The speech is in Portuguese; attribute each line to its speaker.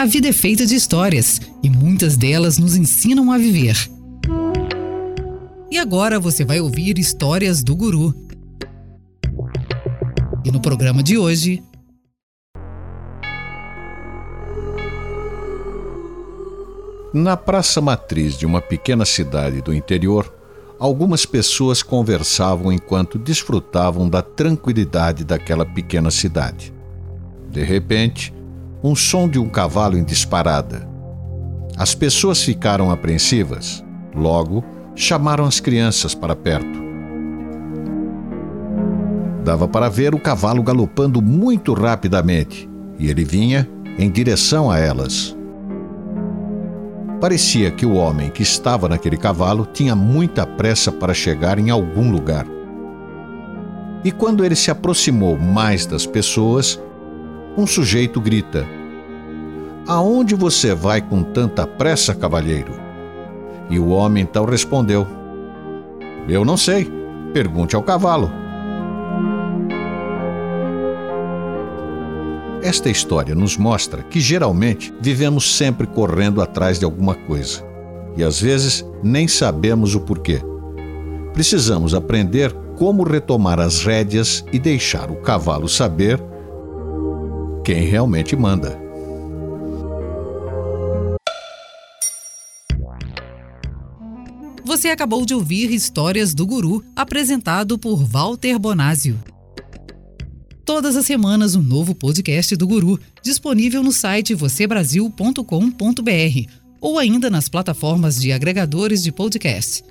Speaker 1: A vida é feita de histórias e muitas delas nos ensinam a viver. E agora você vai ouvir histórias do Guru. E no programa de hoje.
Speaker 2: Na praça matriz de uma pequena cidade do interior, algumas pessoas conversavam enquanto desfrutavam da tranquilidade daquela pequena cidade. De repente, um som de um cavalo em disparada. As pessoas ficaram apreensivas. Logo, chamaram as crianças para perto. Dava para ver o cavalo galopando muito rapidamente e ele vinha em direção a elas. Parecia que o homem que estava naquele cavalo tinha muita pressa para chegar em algum lugar. E quando ele se aproximou mais das pessoas, um sujeito grita: Aonde você vai com tanta pressa, cavalheiro? E o homem então respondeu: Eu não sei. Pergunte ao cavalo. Esta história nos mostra que geralmente vivemos sempre correndo atrás de alguma coisa e às vezes nem sabemos o porquê. Precisamos aprender como retomar as rédeas e deixar o cavalo saber quem realmente manda.
Speaker 1: Você acabou de ouvir Histórias do Guru, apresentado por Walter Bonásio. Todas as semanas, um novo podcast do Guru, disponível no site vocêbrasil.com.br ou ainda nas plataformas de agregadores de podcast.